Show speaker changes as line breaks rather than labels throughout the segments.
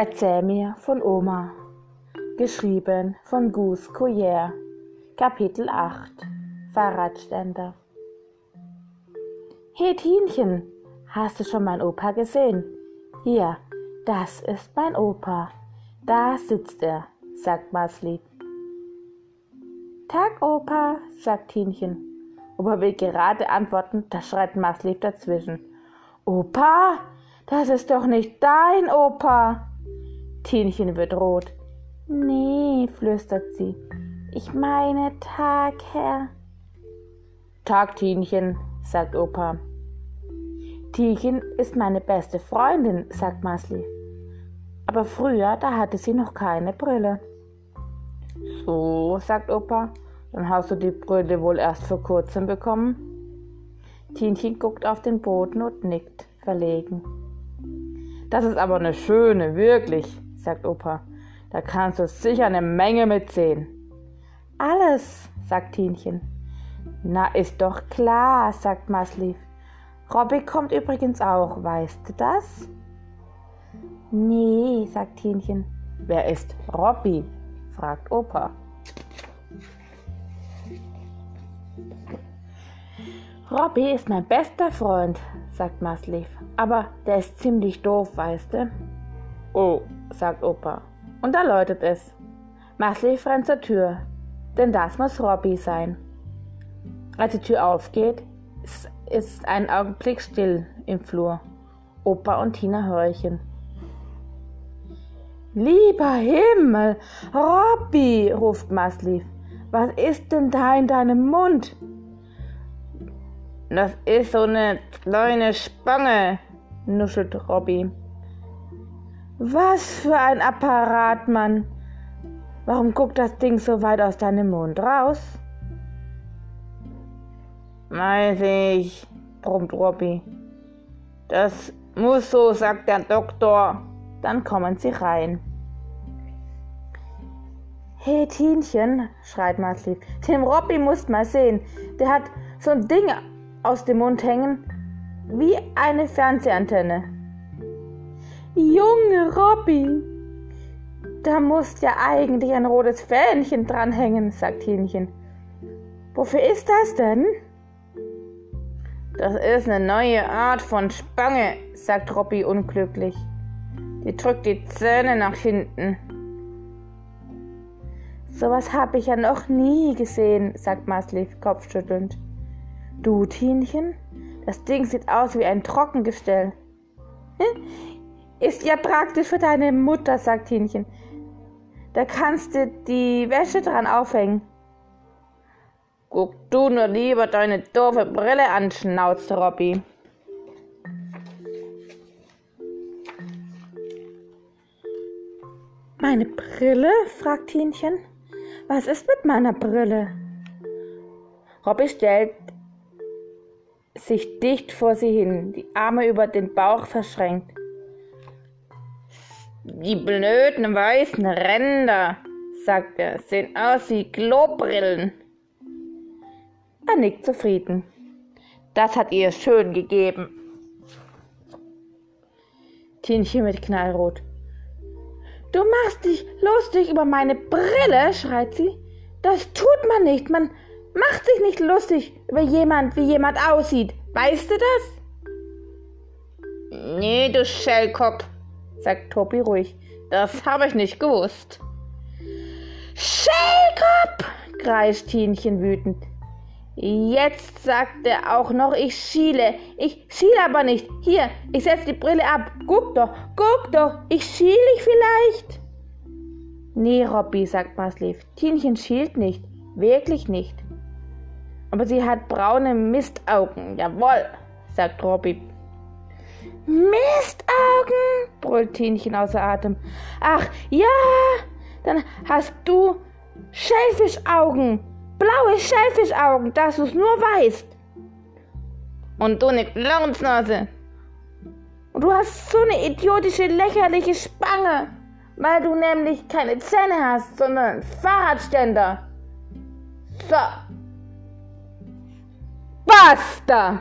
Erzähl mir von Oma. Geschrieben von Gus Collier. Kapitel 8 Fahrradständer. Hey Tienchen, hast du schon mein Opa gesehen? Hier, das ist mein Opa. Da sitzt er, sagt Masli. Tag, Opa, sagt Tienchen. Opa will gerade antworten, da schreit Masli dazwischen. Opa, das ist doch nicht dein Opa. Tienchen wird rot. Nee, flüstert sie. Ich meine Tag, Herr. Tag, Tienchen, sagt Opa. Tienchen ist meine beste Freundin, sagt Masli. Aber früher, da hatte sie noch keine Brille. So, sagt Opa, dann hast du die Brille wohl erst vor kurzem bekommen. Tienchen guckt auf den Boden und nickt, verlegen. Das ist aber eine schöne, wirklich, sagt Opa. Da kannst du sicher eine Menge mitsehen. Alles, sagt Tienchen. Na, ist doch klar, sagt Masli. Robby kommt übrigens auch, weißt du das? Nee, sagt Tienchen. Wer ist Robby? fragt Opa. Robby ist mein bester Freund, sagt Maslief. Aber der ist ziemlich doof, weißt du? Oh, sagt Opa. Und da läutet es. Maslief rennt zur Tür, denn das muss Robby sein. Als die Tür aufgeht, ist ein Augenblick still im Flur. Opa und Tina horchen. Lieber Himmel, Robby, ruft Maslief. Was ist denn da in deinem Mund? Das ist so eine kleine Spange, nuschelt Robby. Was für ein Apparat, Mann. Warum guckt das Ding so weit aus deinem Mund raus? Weiß ich, brummt Robby. Das muss so, sagt der Doktor. Dann kommen sie rein. Hey Tienchen, schreit Maslief, den Robby musst mal sehen. Der hat so ein Ding aus dem Mund hängen, wie eine Fernsehantenne. Junge Robby, da muss ja eigentlich ein rotes Fähnchen dranhängen, sagt Hähnchen. Wofür ist das denn? Das ist eine neue Art von Spange, sagt Robby unglücklich. Die drückt die Zähne nach hinten. Sowas habe ich ja noch nie gesehen, sagt Maslief kopfschüttelnd. Du, Tienchen, das Ding sieht aus wie ein Trockengestell. Ist ja praktisch für deine Mutter, sagt Tienchen. Da kannst du die Wäsche dran aufhängen. Guck du nur lieber deine doofe Brille an, schnauzt Robby. Meine Brille? fragt Tienchen. Was ist mit meiner Brille? Robby stellt sich dicht vor sie hin, die Arme über den Bauch verschränkt. Die blöden weißen Ränder, sagt er, sehen aus wie Klobrillen. Er nickt zufrieden. Das hat ihr schön gegeben. Tienchen mit Knallrot. Du machst dich lustig über meine Brille, schreit sie. Das tut man nicht. Man macht sich nicht lustig über jemand, wie jemand aussieht. Weißt du das? Nee, du Schellkopf, sagt Tobi ruhig. Das habe ich nicht gewusst. Schellkopf, kreischt Tienchen wütend. Jetzt sagt er auch noch, ich schiele. Ich schiele aber nicht. Hier, ich setze die Brille ab. Guck doch, guck doch, ich schiele ich vielleicht. Nee, Robby, sagt Maslief. Tienchen schielt nicht. Wirklich nicht. Aber sie hat braune Mistaugen. Jawohl. sagt Robby. Mistaugen, brüllt Tinchen außer Atem. Ach ja, dann hast du Schellfischaugen, blaue Schellfischaugen, dass du's nur weißt. Und du ne Clownsnase. Und du hast so eine idiotische, lächerliche Spange, weil du nämlich keine Zähne hast, sondern einen Fahrradständer. So. Basta!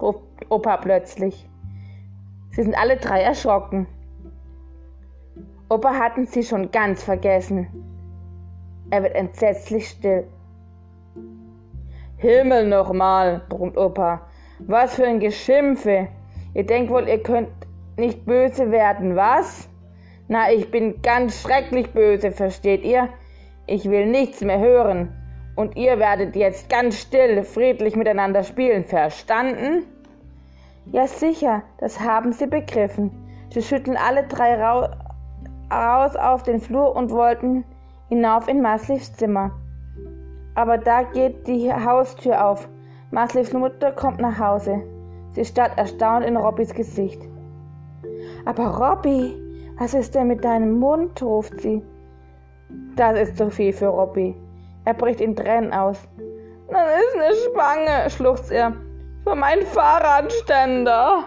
ruft Opa plötzlich. Sie sind alle drei erschrocken. Opa hatten sie schon ganz vergessen. Er wird entsetzlich still. Himmel nochmal, brummt Opa. Was für ein Geschimpfe. Ihr denkt wohl, ihr könnt nicht böse werden, was? Na, ich bin ganz schrecklich böse, versteht ihr? Ich will nichts mehr hören. Und ihr werdet jetzt ganz still, friedlich miteinander spielen, verstanden? Ja, sicher, das haben sie begriffen. Sie schütteln alle drei rau raus auf den Flur und wollten hinauf in Maslivs Zimmer. Aber da geht die Haustür auf. Maslivs Mutter kommt nach Hause. Sie starrt erstaunt in Robbys Gesicht. Aber Robby, was ist denn mit deinem Mund? ruft sie. Das ist zu viel für Robby. Er bricht in Tränen aus. Das ist eine Spange, schluchzt er. Für meinen Fahrradständer.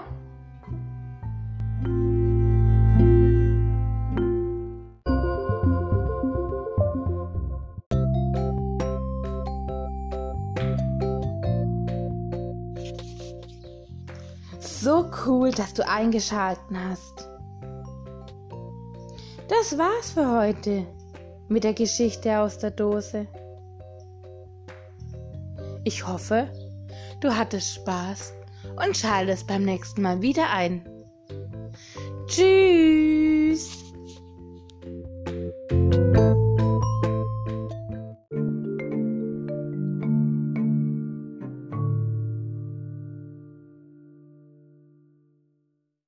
So cool, dass du eingeschalten hast. Das war's für heute mit der Geschichte aus der Dose. Ich hoffe, du hattest Spaß und schaltest beim nächsten Mal wieder ein. Tschüss!